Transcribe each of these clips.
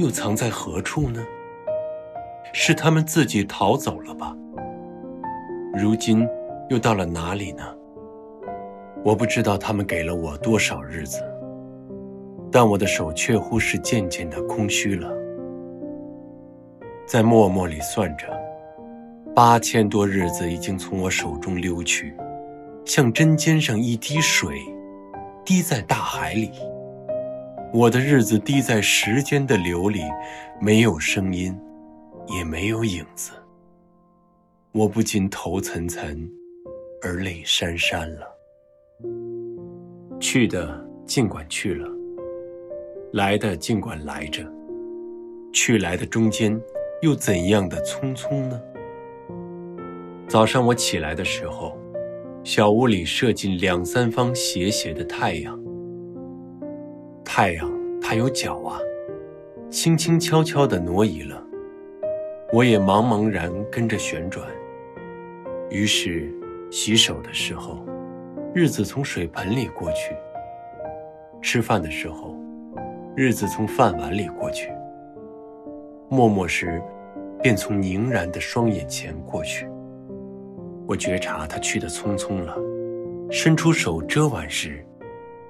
又藏在何处呢？是他们自己逃走了吧？如今又到了哪里呢？我不知道他们给了我多少日子，但我的手却乎是渐渐的空虚了。在默默里算着，八千多日子已经从我手中溜去，像针尖上一滴水，滴在大海里。我的日子滴在时间的流里，没有声音，也没有影子。我不禁头涔涔，而泪潸潸了。去的尽管去了，来的尽管来着，去来的中间又怎样的匆匆呢？早上我起来的时候，小屋里射进两三方斜斜的太阳。太阳，它有脚啊，轻轻悄悄地挪移了，我也茫茫然跟着旋转。于是，洗手的时候，日子从水盆里过去；吃饭的时候，日子从饭碗里过去；默默时，便从凝然的双眼前过去。我觉察他去得匆匆了，伸出手遮挽时。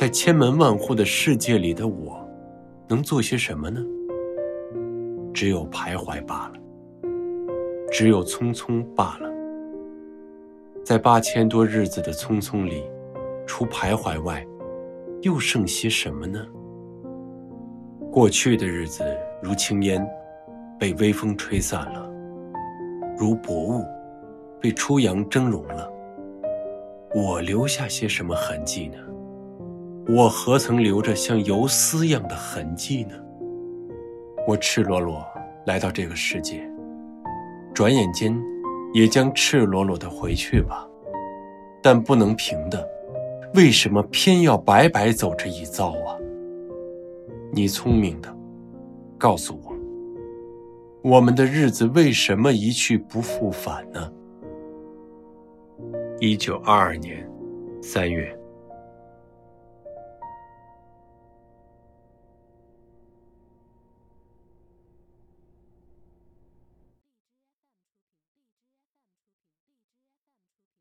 在千门万户的世界里的我，能做些什么呢？只有徘徊罢了，只有匆匆罢了。在八千多日子的匆匆里，除徘徊外，又剩些什么呢？过去的日子如轻烟，被微风吹散了；如薄雾，被初阳蒸融了。我留下些什么痕迹呢？我何曾留着像游丝一样的痕迹呢？我赤裸裸来到这个世界，转眼间也将赤裸裸的回去吧。但不能平的，为什么偏要白白走这一遭啊？你聪明的，告诉我，我们的日子为什么一去不复返呢？一九二二年三月。